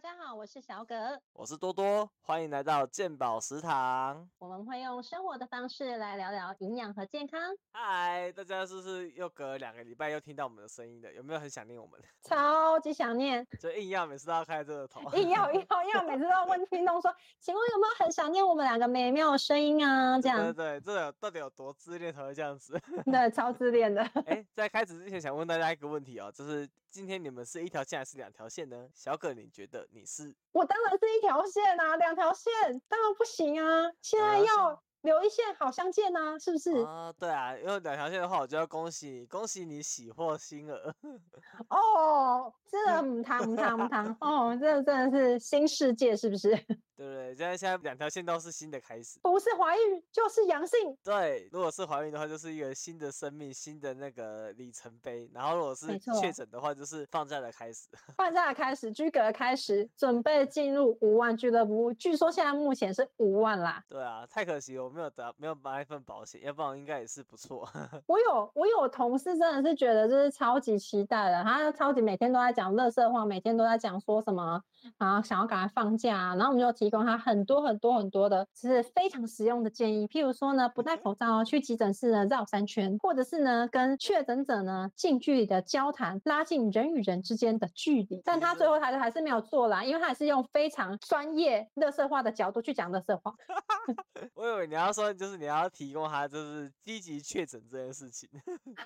大家好，我是小葛，我是多多，欢迎来到健宝食堂。我们会用生活的方式来聊聊营养和健康。嗨，大家是不是又隔两个礼拜又听到我们的声音了？有没有很想念我们？超级想念，就硬要每次都要开这个头，硬要硬要硬要，每次都要问听众说，请问有没有很想念我们两个美妙的声音啊？这样对对，这有到底有多自恋才会这样子？对，超自恋的。哎，在开始之前想问大家一个问题哦，就是今天你们是一条线还是两条线呢？小葛，你觉得你是？我当然是一条线啊，两条线当然不行啊！现在要留一线好相见呐，是不是？啊，对啊，因为两条线的话，我就要恭喜你，恭喜你喜获新儿。哦，真的 母汤母汤母汤哦，这真的是新世界，是不是？对不对？现在现在两条线都是新的开始，不是怀孕就是阳性。对，如果是怀孕的话，就是一个新的生命，新的那个里程碑。然后如果是确诊的话，就是放假的开始。放假的开始，居格的开始，准备进入五万俱乐部。据说现在目前是五万啦。对啊，太可惜了，我没有得，没有买一份保险，要不然应该也是不错。我有，我有同事真的是觉得就是超级期待的，他超级每天都在讲乐色话，每天都在讲说什么啊，想要赶快放假，然后我们就提。提供他很多很多很多的，是非常实用的建议。譬如说呢，不戴口罩去急诊室呢绕三圈，或者是呢跟确诊者呢近距离的交谈，拉近人与人之间的距离。但他最后还是还是没有做啦，因为他还是用非常专业、乐色化的角度去讲乐色话。我以为你要说，就是你要提供他就是积极确诊这件事情。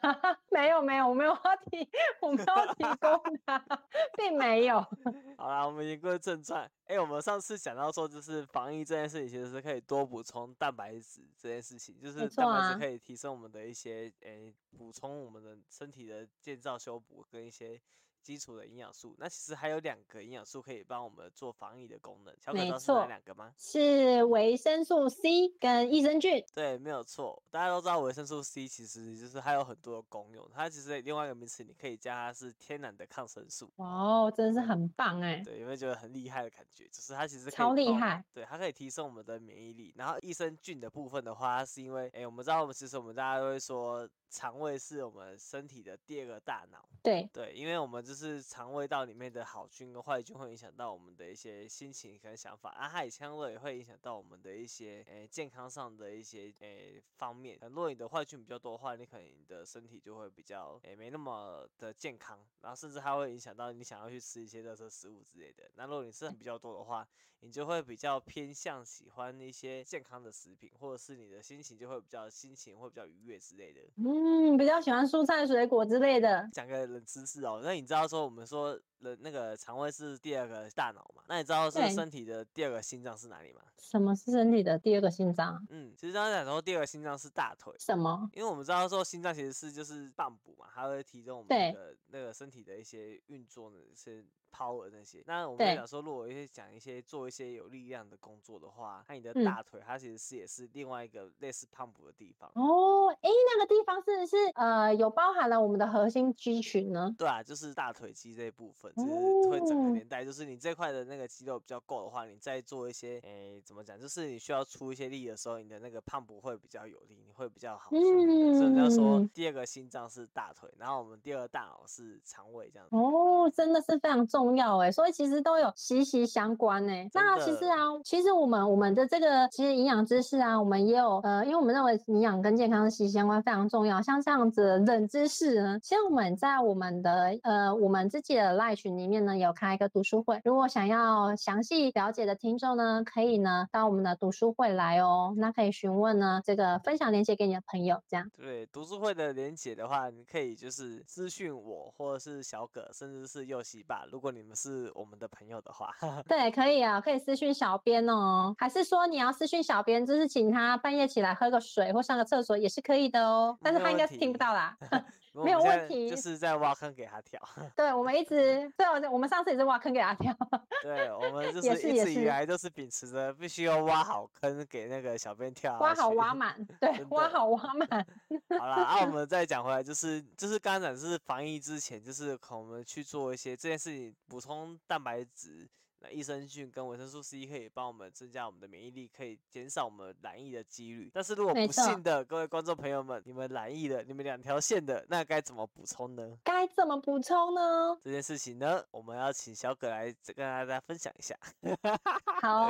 没有没有，我没有要提，我没有提供他，并没有。好啦，我们言归正传。哎，我们上次讲到说，就是防疫这件事情，其实是可以多补充蛋白质这件事情，就是蛋白质可以提升我们的一些，诶，补充我们的身体的建造、修补跟一些。基础的营养素，那其实还有两个营养素可以帮我们做防疫的功能。小可知道是哪，两个吗？是维生素 C 跟益生菌。对，没有错。大家都知道维生素 C 其实就是它有很多的功用，它其实另外一个名词，你可以叫它是天然的抗生素。哦，真的是很棒哎。对，有没有觉得很厉害的感觉？就是它其实超厉害。对，它可以提升我们的免疫力。然后益生菌的部分的话，是因为哎，我们知道我们其实我们大家都会说。肠胃是我们身体的第二个大脑。对对，因为我们就是肠胃道里面的好菌跟坏菌会影响到我们的一些心情跟想法，啊，它也相对也会影响到我们的一些诶健康上的一些诶方面。如果你的坏菌比较多的话，你可能你的身体就会比较诶没那么的健康，然后甚至还会影响到你想要去吃一些热色食物之类的。那如果你吃很比较多的话，你就会比较偏向喜欢一些健康的食品，或者是你的心情就会比较心情会比较愉悦之类的。嗯，比较喜欢蔬菜水果之类的。讲个冷知识哦，那你知道他说我们说人那个肠胃是第二个大脑嘛？那你知道是身体的第二个心脏是哪里吗？什么是身体的第二个心脏？嗯，其实刚才讲说第二个心脏是大腿。什么？因为我们知道说心脏其实是就是棒补嘛，它会提供我们那个那个身体的一些运作的一些。power 那些，那我们讲说，如果一些讲一些做一些有力量的工作的话，那你的大腿它其实是也是另外一个类似 pump 的地方哦。哎，那个地方是是呃有包含了我们的核心肌群呢？对啊，就是大腿肌这一部分，就是会整个年代，就是你这块的那个肌肉比较够的话，你再做一些，哎，怎么讲？就是你需要出一些力的时候，你的那个 pump 会比较有力，你会比较好。嗯，所以要说第二个心脏是大腿，然后我们第二个大脑是肠胃这样子。哦，真的是非常重。要哎，所以其实都有息息相关哎。那其实啊，其实我们我们的这个其实营养知识啊，我们也有呃，因为我们认为营养跟健康息息相关，非常重要。像这样子冷知识呢，其实我们在我们的呃我们自己的赖群里面呢，有开一个读书会。如果想要详细了解的听众呢，可以呢到我们的读书会来哦。那可以询问呢这个分享链接给你的朋友，这样。对，读书会的链接的话，你可以就是私讯我，或者是小葛，甚至是右西吧。如果你们是我们的朋友的话，对，可以啊，可以私讯小编哦。还是说你要私讯小编，就是请他半夜起来喝个水或上个厕所也是可以的哦。但是他应该是听不到啦，没有问题，就是在挖坑给他跳。对，我们一直对，我们上次也是挖坑给他跳。对，我们就 是一直以来都是秉持着必须要挖好坑给那个小编跳，挖好挖满，对，挖好挖满。好了，那我们再讲回来，就是就是刚才是防疫之前，就是可能我们去做一些这件事情，补充蛋白质。那益生菌跟维生素 C 可以帮我们增加我们的免疫力，可以减少我们染疫的几率。但是如果不幸的各位观众朋友们，你们染疫的，你们两条线的，那该怎么补充呢？该怎么补充呢？这件事情呢，我们要请小葛来跟大家分享一下。好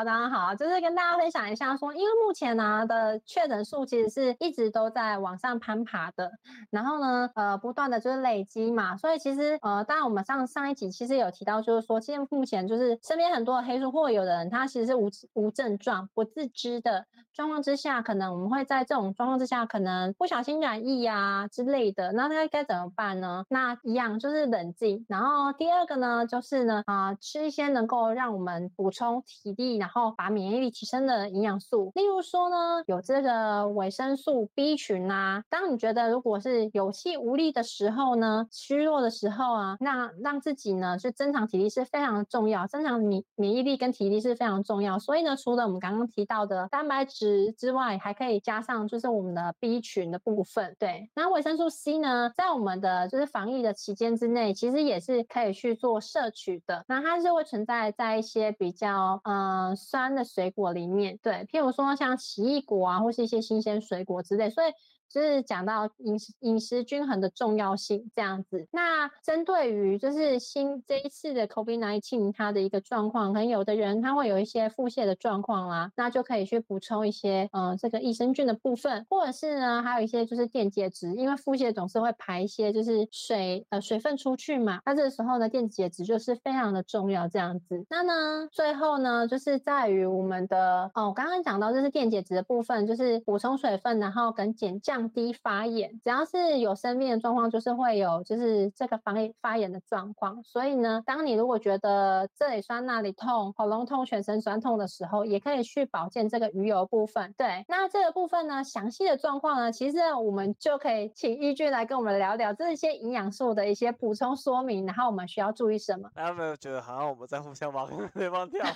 好，当然好，就是跟大家分享一下，说因为目前呢的确诊数其实是一直都在往上攀爬的，然后呢，呃，不断的就是累积嘛，所以其实呃，当然我们上上一集其实有提到，就是说，现在目前就是身边很多的黑数，或有的人他其实是无无症状、不自知的状况之下，可能我们会在这种状况之下，可能不小心染疫呀之类的，那他该怎么办呢？那一样就是冷静，然后第二个呢，就是呢，啊，吃一些能够让我们补充体力，然然后把免疫力提升的营养素，例如说呢，有这个维生素 B 群啊。当你觉得如果是有气无力的时候呢，虚弱的时候啊，那让自己呢去增强体力是非常的重要，增强免免疫力跟体力是非常重要。所以呢，除了我们刚刚提到的蛋白质之外，还可以加上就是我们的 B 群的部分。对，那维生素 C 呢，在我们的就是防疫的期间之内，其实也是可以去做摄取的。那它是会存在在一些比较嗯酸的水果里面，对，譬如说像奇异果啊，或是一些新鲜水果之类，所以。就是讲到饮食饮食均衡的重要性这样子。那针对于就是新这一次的 COVID-19 它的一个状况，可能有的人他会有一些腹泻的状况啦，那就可以去补充一些嗯这个益生菌的部分，或者是呢还有一些就是电解质，因为腹泻总是会排一些就是水呃水分出去嘛，那这个时候呢电解质就是非常的重要这样子。那呢最后呢就是在于我们的哦我刚刚讲到就是电解质的部分，就是补充水分，然后跟减降。降低发炎，只要是有生病的状况，就是会有就是这个发发炎的状况。所以呢，当你如果觉得这里酸那里痛、喉咙痛、全身酸痛的时候，也可以去保健这个鱼油部分。对，那这个部分呢，详细的状况呢，其实我们就可以请依据来跟我们聊聊这些营养素的一些补充说明，然后我们需要注意什么。大家没有觉得好像我们在互相挖坑对方跳？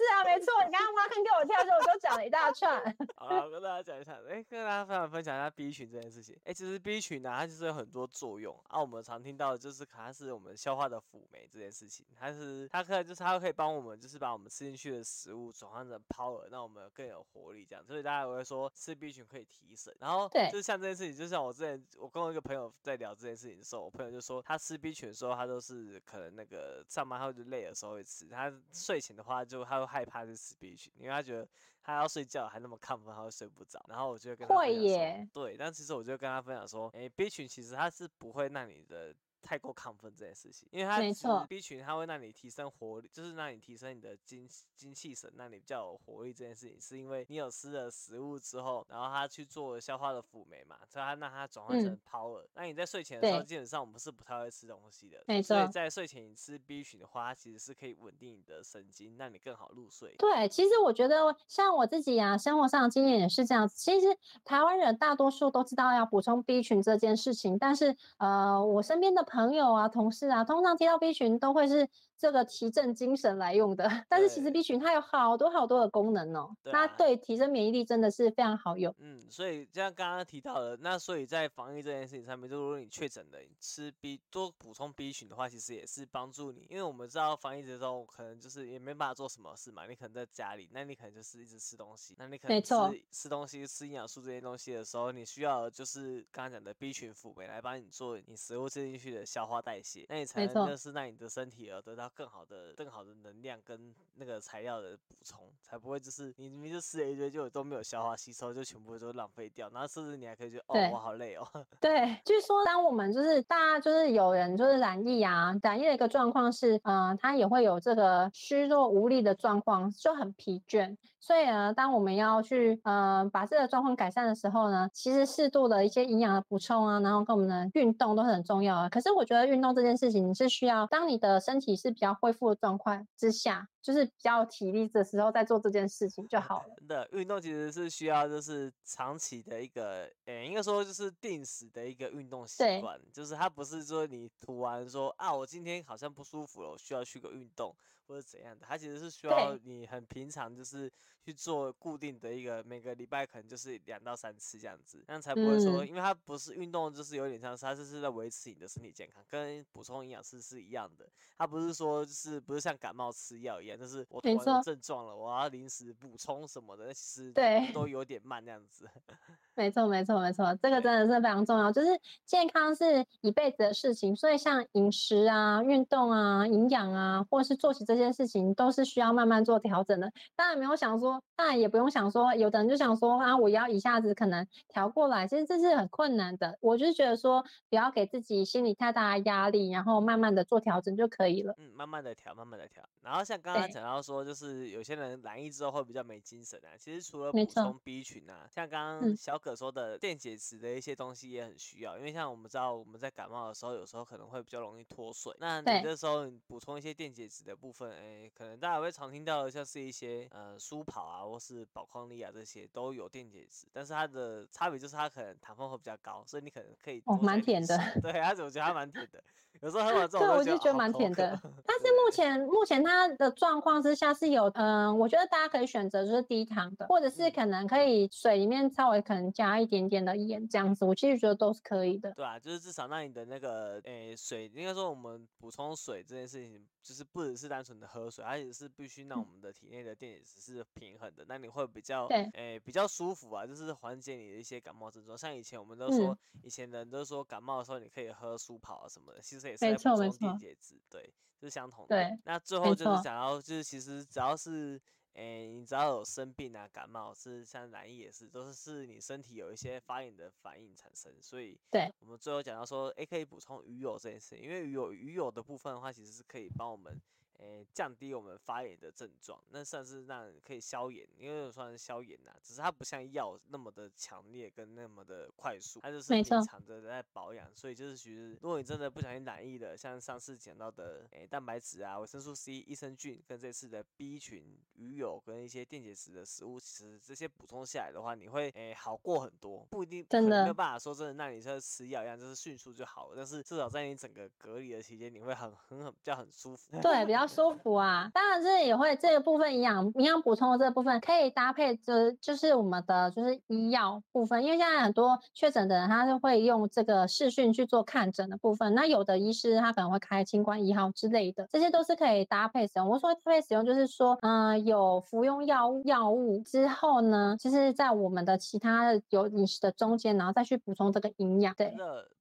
是啊，没错，你刚刚挖坑给我跳，就我都讲了一大串。好了，我跟大家讲一下，哎，跟大家分享分享。一下 B 群这件事情，哎，其实 B 群呢，它就是有很多作用啊。我们常听到的就是，它是我们消化的辅酶这件事情，它是它可以就是它可以帮我们，就是把我们吃进去的食物转换成 power，让我们更有活力这样。所以大家会说吃 B 群可以提神。然后，对，就是像这件事情，就像我之前我跟我一个朋友在聊这件事情的时候，我朋友就说他吃 B 群的时候，他都是可能那个上班后就累的时候会吃，他睡前的话就他会害怕去吃 B 群，因为他觉得。他要睡觉还那么亢奋，他会睡不着。然后我就跟他会耶，对，但其实我就跟他分享说，哎，B 群其实他是不会让你的。太过亢奋这件事情，因为它是 B 群，它会让你提升活力，就是让你提升你的精精气神，让你比较有活力。这件事情是因为你有吃了食物之后，然后它去做消化的辅酶嘛，所以它让它转换成 power。那你在睡前的时候，基本上我们是不太会吃东西的，所以在睡前你吃 B 群的话，它其实是可以稳定你的神经，让你更好入睡。对，其实我觉得像我自己啊，生活上的经验也是这样子。其实台湾人大多数都知道要补充 B 群这件事情，但是呃，我身边的。朋友啊，同事啊，通常接到 B 群都会是。这个提振精神来用的，但是其实 B 群它有好多好多的功能哦，那对提升免疫力真的是非常好用。嗯，所以就像刚刚提到的，那所以在防疫这件事情上面，就如果你确诊了，吃 B 多补充 B 群的话，其实也是帮助你，因为我们知道防疫的时候可能就是也没办法做什么事嘛，你可能在家里，那你可能就是一直吃东西，那你可能吃。吃东西吃营养素这些东西的时候，你需要就是刚刚讲的 B 群辅酶来帮你做你食物吃进去的消化代谢，那你才能就是让你的身体而得到。更好的、更好的能量跟那个材料的补充，才不会就是你明明就吃了一堆，就都没有消化吸收，就全部都浪费掉。然后甚至你还可以觉得，哦，我好累哦。对，据说当我们就是大家就是有人就是染疫啊，染疫的一个状况是，嗯，他也会有这个虚弱无力的状况，就很疲倦。所以呢，当我们要去呃把这个状况改善的时候呢，其实适度的一些营养的补充啊，然后跟我们的运动都是很重要的。可是我觉得运动这件事情是需要，当你的身体是比较恢复的状况之下，就是比较体力的时候再做这件事情就好了。真的，运动其实是需要就是长期的一个，诶，应该说就是定时的一个运动习惯，就是它不是说你涂完说啊，我今天好像不舒服了，我需要去个运动。或者怎样的，它其实是需要你很平常，就是去做固定的一个，每个礼拜可能就是两到三次这样子，这样才不会说，因为它不是运动，就是有点像是它就是在维持你的身体健康，跟补充营养师是一样的。它不是说就是不是像感冒吃药一样，就是我突然有症状了，我要临时补充什么的，那其实对都有点慢这样子。没错，没错，没错，这个真的是非常重要。就是健康是一辈子的事情，所以像饮食啊、运动啊、营养啊，或者是作息这些事情，都是需要慢慢做调整的。当然没有想说，当然也不用想说，有的人就想说啊，我要一下子可能调过来，其实这是很困难的。我就是觉得说，不要给自己心理太大的压力，然后慢慢的做调整就可以了。嗯，慢慢的调，慢慢的调。然后像刚刚讲到说，就是有些人染疫之后会比较没精神啊。其实除了补充 B 群啊，像刚刚小可说的电解质的一些东西也很需要，因为像我们知道我们在感冒的时候，有时候可能会比较容易脱水。那你这时候补充一些电解质的部分，哎，可能大家会常听到的，像是一些呃舒跑啊，或是宝矿力啊这些都有电解质，但是它的差别就是它可能糖分会比较高，所以你可能可以哦蛮甜的，对，它我觉得它蛮甜的。有时候喝完之后，对，我就觉得蛮甜的。但是目前目前它的状况之下是有，嗯，我觉得大家可以选择就是低糖的，或者是可能可以水里面稍微可能加一点点的盐这样子，我其实觉得都是可以的。对啊，就是至少让你的那个诶水，应该说我们补充水这件事情，就是不只是单纯的喝水，而且是必须让我们的体内的电解质是平衡的，那你会比较诶比较舒服啊，就是缓解你的一些感冒症状。像以前我们都说，以前人都说感冒的时候你可以喝舒跑啊什么的，其实。也是在补充，电解质对，是相同的。对，那最后就是想要，就是其实只要是，诶，你只要有生病啊，感冒是像染疫也是，都是是你身体有一些发炎的反应产生，所以，对，我们最后讲到说，诶，可以补充鱼油这件事，因为鱼油鱼油的部分的话，其实是可以帮我们。诶，降低我们发炎的症状，那算是让可以消炎，因为算是消炎呐，只是它不像药那么的强烈跟那么的快速，它就是平常的在保养，所以就是其实如果你真的不小心染疫了，像上次讲到的诶蛋白质啊、维生素 C、益生菌跟这次的 B 群、鱼油跟一些电解质的食物，其实这些补充下来的话，你会诶好过很多，不一定真的没有办法说真的，那你像吃药一样就是迅速就好了，但是至少在你整个隔离的期间，你会很很很比较很舒服，对，比较。舒服啊，当然这也会这个部分营养营养补充的这部分可以搭配，就就是我们的就是医药部分，因为现在很多确诊的人他是会用这个视讯去做看诊的部分，那有的医师他可能会开清关一号之类的，这些都是可以搭配使用。我说搭配使用就是说，嗯，有服用药物药物之后呢，就是在我们的其他的有饮食的中间，然后再去补充这个营养。对。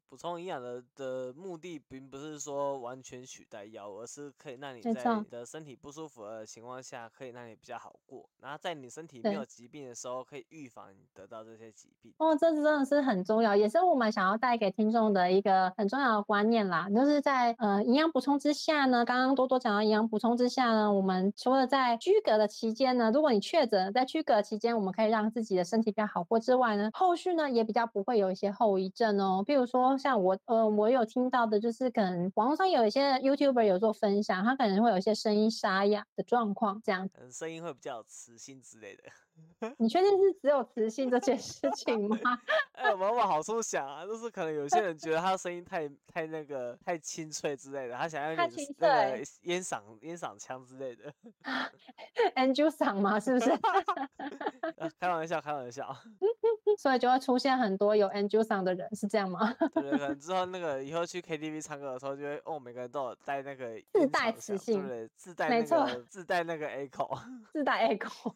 补充营养的的目的，并不是说完全取代药，而是可以让你在你的身体不舒服的情况下，可以让你比较好过。然后在你身体没有疾病的时候，可以预防你得到这些疾病。哦，这真的是很重要，也是我们想要带给听众的一个很重要的观念啦。就是在呃营养补充之下呢，刚刚多多讲到营养补充之下呢，我们除了在居隔的期间呢，如果你确诊在居隔期间，我们可以让自己的身体比较好过之外呢，后续呢也比较不会有一些后遗症哦，比如说。像我，呃，我有听到的，就是可能网络上有一些 YouTuber 有做分享，他可能会有一些声音沙哑的状况，这样，声音会比较磁性之类的。你确定是只有磁性这件事情吗？哎，我们往好处想啊，就是可能有些人觉得他的声音太太那个太清脆之类的，他想要那个烟嗓烟嗓腔之类的。Angel 嗓吗？是不是？开玩笑，开玩笑。所以就会出现很多有 Angel 嗓的人，是这样吗？对，可能之后那个以后去 KTV 唱歌的时候，就会哦，每个人都有带那个自带磁性，对，自带那个自带那个 echo，自带 echo。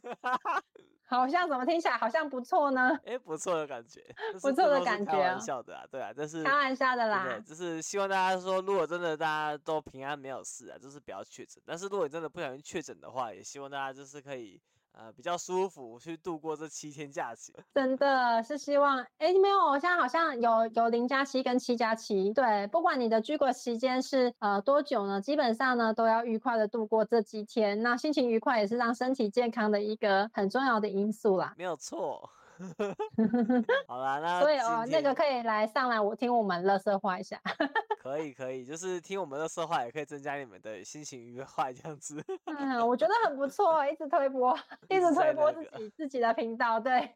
好像怎么听起来好像不错呢？哎，不错的感觉，不错的感觉。开玩笑的啊，对啊，这是开玩笑的啦。对，就是希望大家说，如果真的大家都平安没有事啊，就是不要确诊。但是如果你真的不小心确诊的话，也希望大家就是可以。呃，比较舒服去度过这七天假期，真的是希望。哎，没有，现在好像有有零加七跟七加七，对，不管你的居国时间是呃多久呢，基本上呢都要愉快的度过这几天。那心情愉快也是让身体健康的一个很重要的因素啦。没有错。好啦，那所以哦，那个可以来上来我听我们乐色话一下。可以可以，就是听我们乐色话也可以增加你们的心情愉快这样子。嗯，我觉得很不错，一直推播，一直推播自那个己自己的频道。对，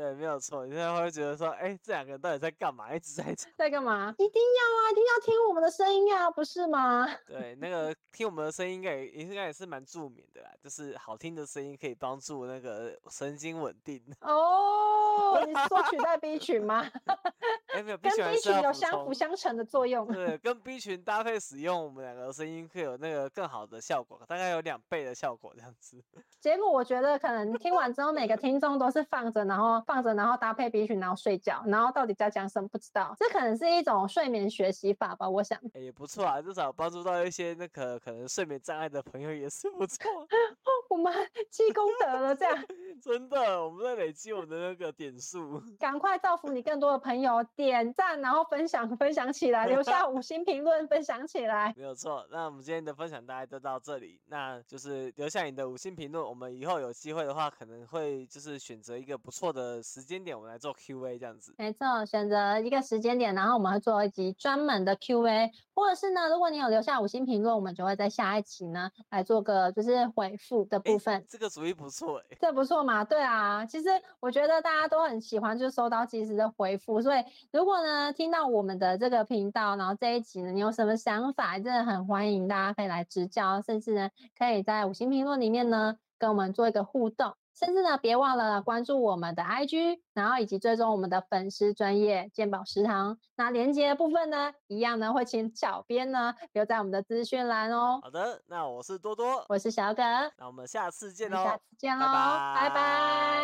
对，没有错。你现在会觉得说，哎、这两个人到底在干嘛？一直在讲。在干嘛？一定要啊，一定要听我们的声音啊，不是吗？对，那个听我们的声音应该也应该也是蛮助眠的啦，就是好听的声音可以帮助那个神经稳定。哦，你说取代 B 群吗？哎、没有，B 跟 B 群有相辅。相成的作用。对，跟 B 群搭配使用，我们两个的声音会有那个更好的效果，大概有两倍的效果这样子。结果我觉得可能听完之后，每个听众都是放着，然后放着，然后搭配 B 群，然后睡觉，然后到底在讲什么不知道。这可能是一种睡眠学习法吧，我想。哎、也不错啊，至少帮助到一些那个可能睡眠障碍的朋友也是不错。我们积功德了，这样真的，我们在累积我们的那个点数。赶快造福你更多的朋友，点赞，然后分享分享起来，留下五 星评论，分享起来。没有错，那我们今天的分享大概就到这里。那就是留下你的五星评论，我们以后有机会的话，可能会就是选择一个不错的时间点，我们来做 Q&A 这样子。没错，选择一个时间点，然后我们会做一集专门的 Q&A，或者是呢，如果你有留下五星评论，我们就会在下一期呢来做个就是回复的部诶分。这个主意不错哎、这不错嘛？对啊，其实我觉得大家都很喜欢，就是收到及时的回复。所以如果呢听到我们的这个频道，然后这一集呢，你有什么想法，真的很欢迎大家可以来指教，甚至呢可以在五星评论里面呢跟我们做一个互动。甚至呢，别忘了关注我们的 IG，然后以及追踪我们的粉丝专业鉴宝食堂。那连接的部分呢，一样呢会请小编呢留在我们的资讯栏哦。好的，那我是多多，我是小葛，那我们下次见喽下。次见喽，拜拜拜